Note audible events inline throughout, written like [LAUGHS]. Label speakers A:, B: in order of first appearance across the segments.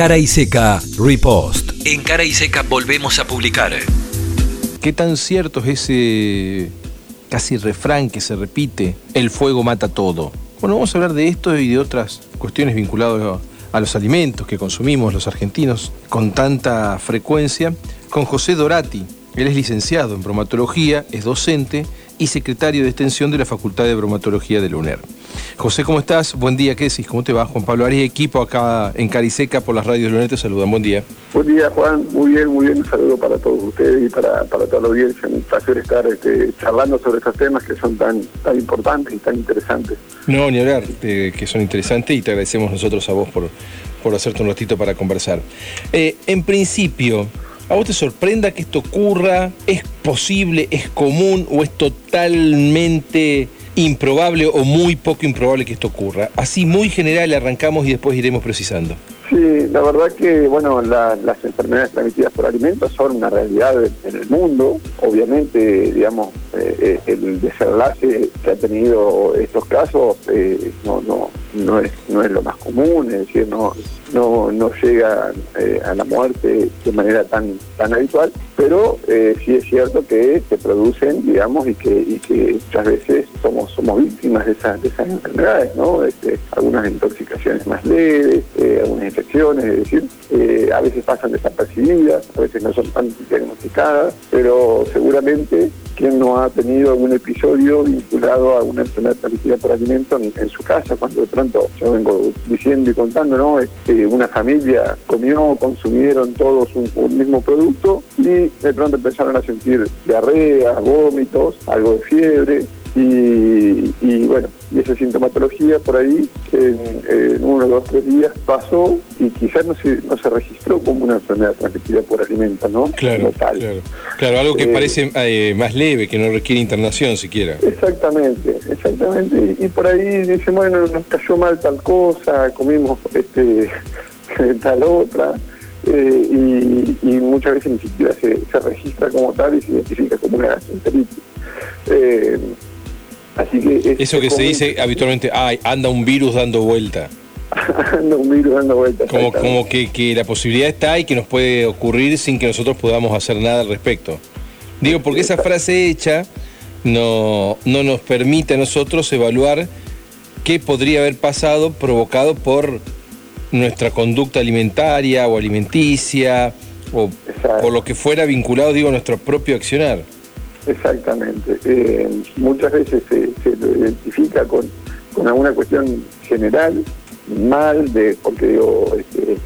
A: Cara y Seca Repost. En Cara y Seca volvemos a publicar.
B: ¿Qué tan cierto es ese casi refrán que se repite? El fuego mata todo. Bueno, vamos a hablar de esto y de otras cuestiones vinculadas a los alimentos que consumimos los argentinos con tanta frecuencia con José Dorati. Él es licenciado en bromatología, es docente y secretario de extensión de la Facultad de Bromatología de la UNER. José, ¿cómo estás? Buen día, ¿qué decís? ¿Cómo te va? Juan Pablo Arias, equipo acá en Cariseca por las radios de la UNER, te saludan. Buen día.
C: Buen día, Juan. Muy bien, muy bien. Un saludo para todos ustedes y para, para toda la audiencia. Un placer estar este, charlando sobre estos temas que son tan, tan importantes y tan interesantes.
B: No, ni hablar, eh, que son interesantes y te agradecemos nosotros a vos por, por hacerte un ratito para conversar. Eh, en principio, ¿A vos te sorprenda que esto ocurra? ¿Es posible, es común o es totalmente improbable o muy poco improbable que esto ocurra? Así muy general arrancamos y después iremos precisando.
C: Sí, la verdad que bueno, las enfermedades transmitidas por alimentos son una realidad en el mundo. Obviamente, digamos, eh, eh, el desenlace que ha tenido estos casos eh, no, no, no, es, no es lo más común, es decir, no, no, no llega a la muerte de manera tan, tan habitual, pero sí es cierto que se producen, digamos, y que, y que muchas veces somos, somos víctimas de esas, de esas enfermedades, ¿no? Este, algunas intoxicaciones más leves, algunas infecciones, es decir, a veces pasan desapercibidas, a veces no son tan diagnosticadas, pero seguramente quien no ha tenido algún episodio vinculado a una enfermedad transmitida por alimento en, su casa, cuando de pronto yo vengo diciendo y contando, ¿no? Este, una familia comió, consumieron todos un, mismo producto y de pronto empezaron a sentir diarrea, vómitos, algo de fiebre, y, bueno, y esa sintomatología por ahí en, uno, dos, tres días pasó y quizás no se, no se registró como una enfermedad transmitida por alimentos, ¿no?
B: Claro, claro. Claro, algo que eh, parece eh, más leve, que no requiere internación siquiera.
C: Exactamente, exactamente. Y, por ahí dicen, bueno, nos cayó mal tal cosa, comimos este [LAUGHS] tal otra. Eh, y, muchas veces ni siquiera se, se, registra como tal y se identifica como una gastroenteritis.
B: Así que Eso que se dice habitualmente, ay, anda un virus dando vuelta. [LAUGHS]
C: anda un virus dando vuelta.
B: Como, como que, que, la posibilidad está y que nos puede ocurrir sin que nosotros podamos hacer nada al respecto. Digo, porque esa frase hecha no, no nos permite a nosotros evaluar qué podría haber pasado provocado por nuestra conducta alimentaria o alimenticia o por lo que fuera vinculado, digo, a nuestro propio accionar.
C: Exactamente. Eh, muchas veces se, lo identifica con, alguna cuestión general, mal, de porque digo, este,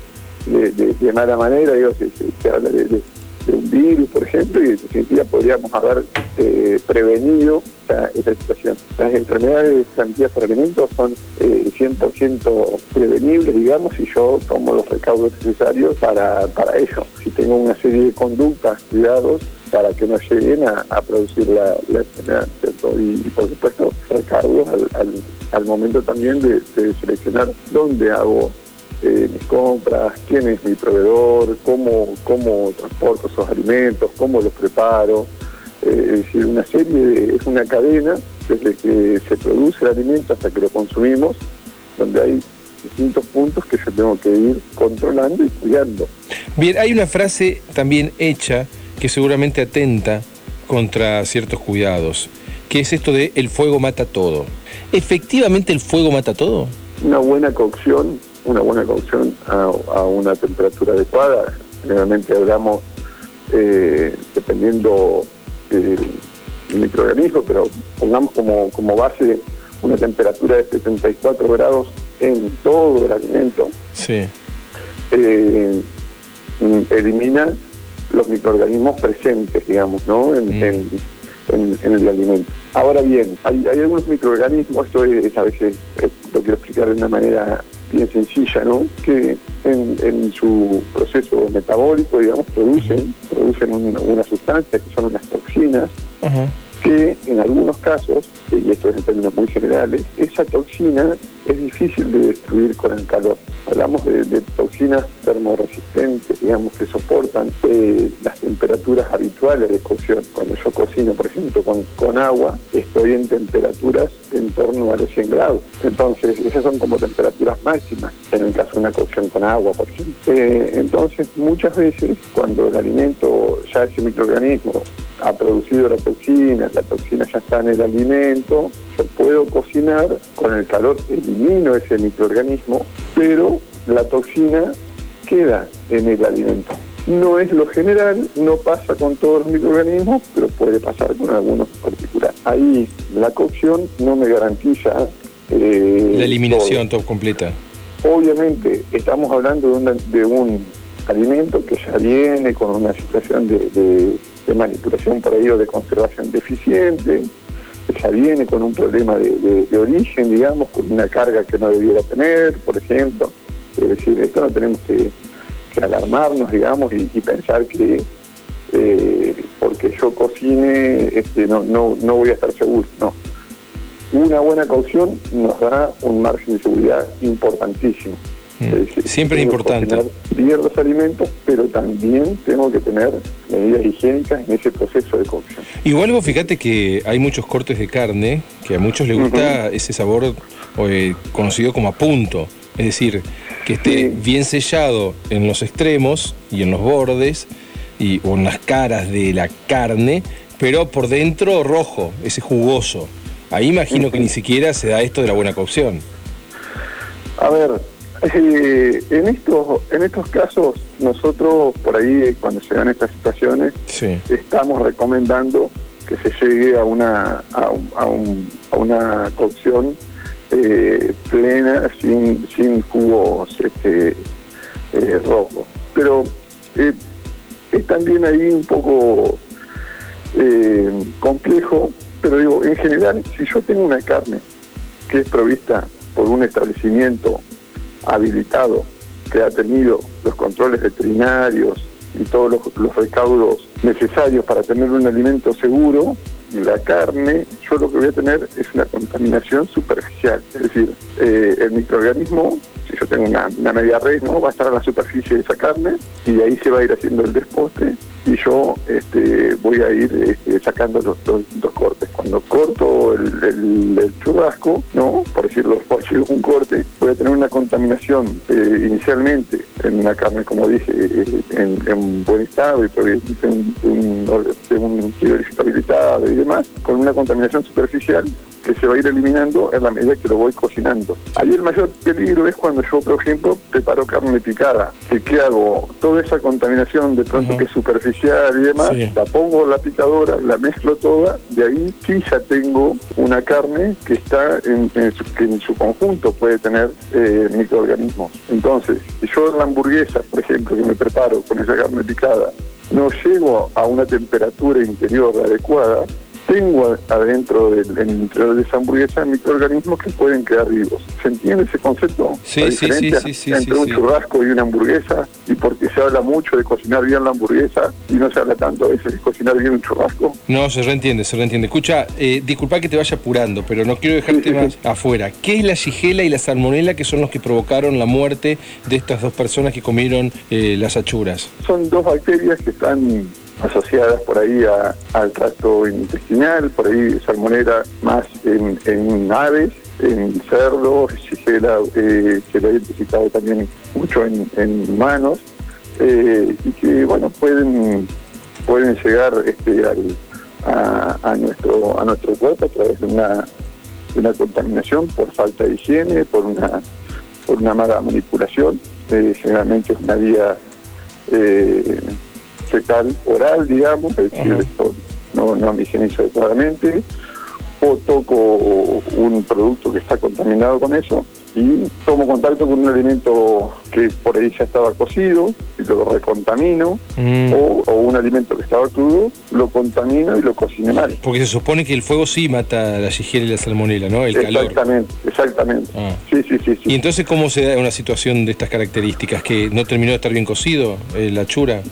C: de, mala manera, digo, se, habla de, un virus, por ejemplo, y en definitiva podríamos haber eh, prevenido esa, situación. Las enfermedades transmitidas por alimentos son eh, 100% prevenibles, digamos, y yo tomo los recaudos necesarios para, para eso. Si tengo una serie de conductas, cuidados, para que no lleguen a, producir la, enfermedad. Y, por supuesto, recargos al, momento también de, seleccionar dónde hago eh, mis compras, quién es mi proveedor, cómo, cómo transporto esos alimentos, cómo los preparo. Eh, es decir, una serie, de, es una cadena desde que se produce el alimento hasta que lo consumimos, donde hay distintos puntos que yo tengo que ir controlando y cuidando.
B: Bien, hay una frase también hecha que seguramente atenta contra ciertos cuidados, que es esto de el fuego mata todo. ¿Efectivamente el fuego mata todo?
C: Una buena cocción, una buena cocción a, una temperatura adecuada. Generalmente hablamos, eh, dependiendo del microorganismo, pero pongamos como, como base una temperatura de 74 grados en todo el alimento.
B: Sí.
C: Eh, elimina los microorganismos presentes, digamos, ¿no? En, mm. el alimento. Ahora bien, hay, algunos microorganismos, esto es, a veces lo quiero explicar de una manera bien sencilla, ¿no? Que en, su proceso metabólico, digamos, producen, producen una, sustancia que son unas toxinas, que en algunos casos, y esto es en términos muy generales, esa toxina es difícil de destruir con el calor. Hablamos de, toxinas termoresistentes, digamos, que soportan eh, las temperaturas habituales de cocción. Cuando yo cocino, por ejemplo, con, con agua, estoy en temperaturas en torno a los 100 grados. Entonces, esas son como temperaturas máximas en el caso de una cocción con agua, por ejemplo. Eh, entonces, muchas veces, cuando el alimento, ya ese microorganismo ha producido la toxina, la toxina ya está en el alimento, yo puedo cocinar, con el calor elimino ese microorganismo, pero la toxina queda en el alimento. No es lo general, no pasa con todos los microorganismos, pero puede pasar con algunos en particular. Ahí la cocción no me garantiza...
B: Eh, la eliminación todo. completa.
C: Obviamente estamos hablando de, un alimento que ya viene con una situación de, manipulación por ahí o de conservación deficiente, que ya viene con un problema de, origen, digamos, con una carga que no debiera tener, por ejemplo. Es decir, esto no tenemos que alarmarnos, digamos, y, pensar que eh, porque yo cocine este, no, no, no voy a estar seguro. No. Una buena cocción nos da un margen de seguridad importantísimo.
B: Mm. Siempre es importante.
C: Bien los alimentos, pero también tengo que tener medidas higiénicas en ese proceso de cocción.
B: Igual vos fíjate que hay muchos cortes de carne que a muchos les gusta ese sabor eh, conocido como a punto. Es decir, que esté bien sellado en los extremos y en los bordes y, o en las caras de la carne, pero por dentro rojo, ese jugoso. Ahí imagino que ni siquiera se da esto de la buena cocción.
C: A ver, eh, en estos en estos casos nosotros por ahí cuando se dan estas situaciones estamos recomendando que se llegue a una a, a una cocción eh, plena, sin, sin jugos este, eh, rojos. Pero eh, es también ahí un poco complejo, pero digo, en general, si yo tengo una carne que es provista por un establecimiento habilitado, que ha tenido los controles veterinarios y todos los, recaudos necesarios para tener un alimento seguro, la carne, yo lo que voy a tener es una contaminación superficial. Es decir, eh, el microorganismo, si yo tengo una, media red, ¿no? va a estar a la superficie de esa carne y de ahí se va a ir haciendo el desposte y yo este, voy a ir este, sacando los, dos cortes. Cuando corto el, churrasco, ¿no? por decirlo, por decir un corte, voy a tener una contaminación eh, inicialmente en una carne, como dije, eh, en, buen estado y en un, un, habilitado y demás, con una contaminación superficial que se va a ir eliminando en la medida que lo voy cocinando. Ahí el mayor peligro es cuando yo, por ejemplo, preparo carne picada, que ¿qué hago? Toda esa contaminación de pronto que es superficial y demás, la pongo en la picadora, la mezclo toda, de ahí sí ya tengo una carne que está en, su, que en su conjunto puede tener eh, microorganismos. Entonces, si yo en la hamburguesa, por ejemplo, que me preparo con esa carne picada, no llego a una temperatura interior adecuada, tengo adentro del interior de esa hamburguesa microorganismos que pueden quedar vivos. ¿Se entiende ese concepto?
B: Sí, sí, sí, sí,
C: Entre un churrasco y una hamburguesa, y porque se habla mucho de cocinar bien la hamburguesa y no se habla tanto a veces de cocinar bien un churrasco.
B: No, se reentiende, se reentiende. Escucha, eh, disculpa que te vaya apurando, pero no quiero dejarte más afuera. ¿Qué es la shigela y la salmonela que son los que provocaron la muerte de estas dos personas que comieron eh, las achuras?
C: Son dos bacterias que están asociadas por ahí al tracto intestinal, por ahí salmonera más en, aves, en cerdos, sigela, eh, se lo ha identificado también mucho en, humanos, eh, y que bueno pueden pueden llegar este, a, nuestro a nuestro cuerpo a través de una, una contaminación por falta de higiene, por una por una mala manipulación, eh, generalmente es una vía eh, fecal oral, digamos, es decir, esto no, no me higienizo adecuadamente, o toco un producto que está contaminado con eso y tomo contacto con un alimento que por ahí ya estaba cocido y lo recontamino, mm. o, un alimento que estaba crudo, lo contamino y lo cocino mal.
B: Porque se supone que el fuego sí mata la sigela y la salmonela, ¿no? El
C: exactamente, exactamente. Ah. Sí, sí, sí,
B: ¿Y entonces cómo se da una situación de estas características? ¿Que no terminó de estar bien cocido eh, la chura?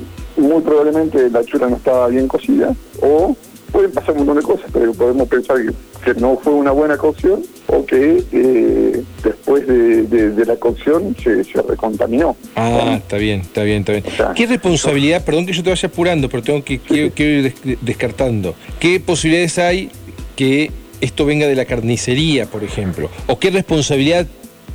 C: Muy probablemente la chura no estaba bien cocida, o pueden pasar un montón de cosas, pero podemos pensar que, no fue una buena cocción o que eh, después de, la cocción se, recontaminó.
B: Ah, está bien, está bien, está bien. ¿Qué responsabilidad, perdón que yo te vaya apurando, pero tengo que ir descartando, qué posibilidades hay que esto venga de la carnicería, por ejemplo? ¿O qué responsabilidad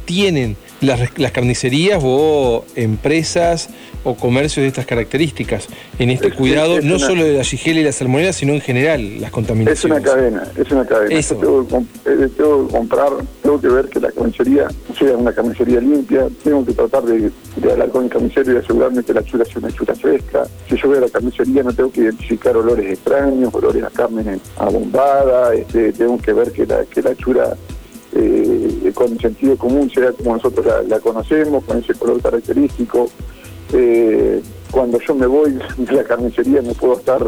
B: tienen las, carnicerías o empresas o comercios de estas características en este cuidado, no solo de la shigella y la salmonella, sino en general las contaminaciones.
C: Es una cadena, es una cadena. Tengo, que, eh, tengo, que comprar, tengo que ver que la carnicería sea una carnicería limpia, tengo que tratar de, hablar con el carnicero y asegurarme que la chura sea una chura fresca. Si yo voy a la carnicería no tengo que identificar olores extraños, olores a carne abombada, este, tengo que ver que la, que la chura eh, con sentido común sea como nosotros la, conocemos, con ese color característico. Eh, cuando yo me voy [LAUGHS] de la carnicería no puedo estar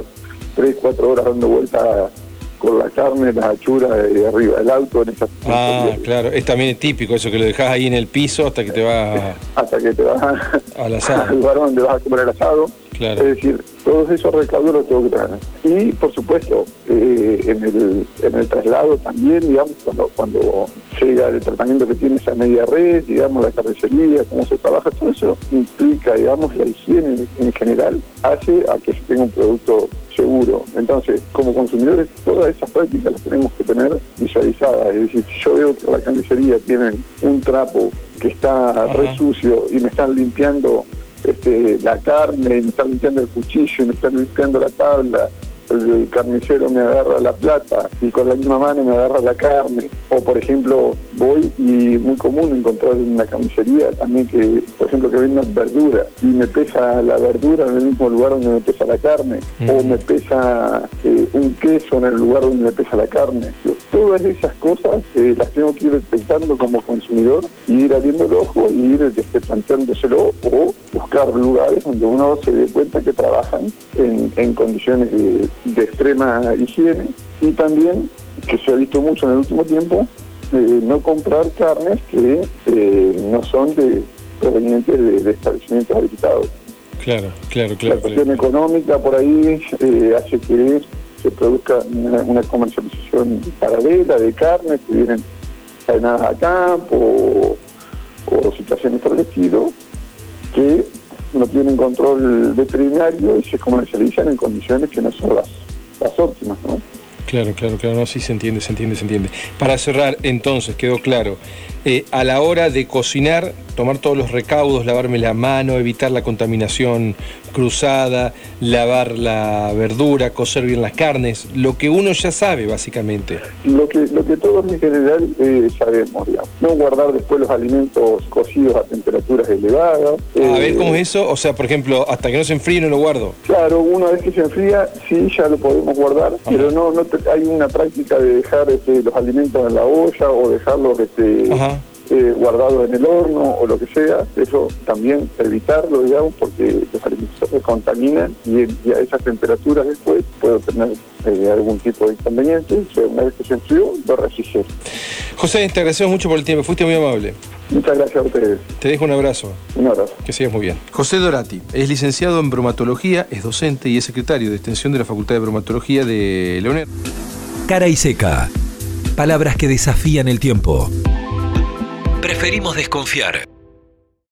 C: 3, 4 horas dando vueltas con la carne, la hachura de arriba del auto. En esas
B: ah, claro, es también típico eso, que lo dejas ahí en el piso hasta que te va... [LAUGHS]
C: hasta que te vas [LAUGHS]
B: al asado.
C: al lugar donde vas a comer el asado. Es decir, todos esos recaudos los tengo que traer. Y, por supuesto, eh, en, el, en el traslado también, digamos, cuando, cuando llega el tratamiento que tiene esa media red, digamos, la carnicería, cómo se trabaja, todo eso implica, digamos, la higiene en general, hace a que se tenga un producto seguro. Entonces, como consumidores, todas esas prácticas las tenemos que tener visualizadas. Es decir, si yo veo que la carnicería tiene un trapo que está re sucio y me están limpiando este, la carne, me están limpiando el cuchillo, me están limpiando la tabla, el carnicero me agarra la plata y con la misma mano me agarra la carne. O por ejemplo, voy y muy común encontrar en una carnicería también que, por ejemplo, que vendan verdura y me pesa la verdura en el mismo lugar donde me pesa la carne. O me pesa eh, un queso en el lugar donde me pesa la carne. Todas esas cosas eh, las tengo que ir detectando como consumidor y ir abriendo el ojo y ir este, planteándoselo o buscar lugares donde uno se dé cuenta que trabajan en, en condiciones de, de extrema higiene y también, que se ha visto mucho en el último tiempo, eh, no comprar carnes que eh, no son de provenientes de, establecimientos habilitados.
B: Claro, claro, claro.
C: La cuestión económica por ahí eh, hace que se produzca una, comercialización paralela de carnes que vienen faenadas a campo o, situaciones por el estilo que no tienen control veterinario y se comercializan en condiciones que no son las, las óptimas, ¿no?
B: Claro, claro, claro, no, sí se entiende, se entiende, se entiende. Para cerrar, entonces, quedó claro, eh, a la hora de cocinar, tomar todos los recaudos, lavarme la mano, evitar la contaminación cruzada, lavar la verdura, cocer bien las carnes, lo que uno ya sabe básicamente.
C: Lo que, lo que todos en general eh, sabemos, digamos. No guardar después los alimentos cocidos a temperaturas elevadas.
B: a ver, ¿cómo es eso? O sea, por ejemplo, hasta que no se enfríe no lo guardo.
C: Claro, una vez que se enfría, sí, ya lo podemos guardar, pero no, no hay una práctica de dejar este, los alimentos en la olla o dejarlos... Este, eh, guardado en el horno o lo que sea, eso también evitarlo, digamos, porque los alimentos se contaminan y, a esas temperaturas después puede tener eh, algún tipo de inconveniente. una vez que se enfrió, lo resiste.
B: José, te agradecemos mucho por el tiempo, fuiste muy amable.
C: Muchas gracias a ustedes.
B: Te dejo un abrazo.
C: Un abrazo.
B: Que sigas muy bien. José Dorati es licenciado en bromatología, es docente y es secretario de extensión de la Facultad de Bromatología de Leonel.
A: Cara y seca. Palabras que desafían el tiempo. Preferimos desconfiar.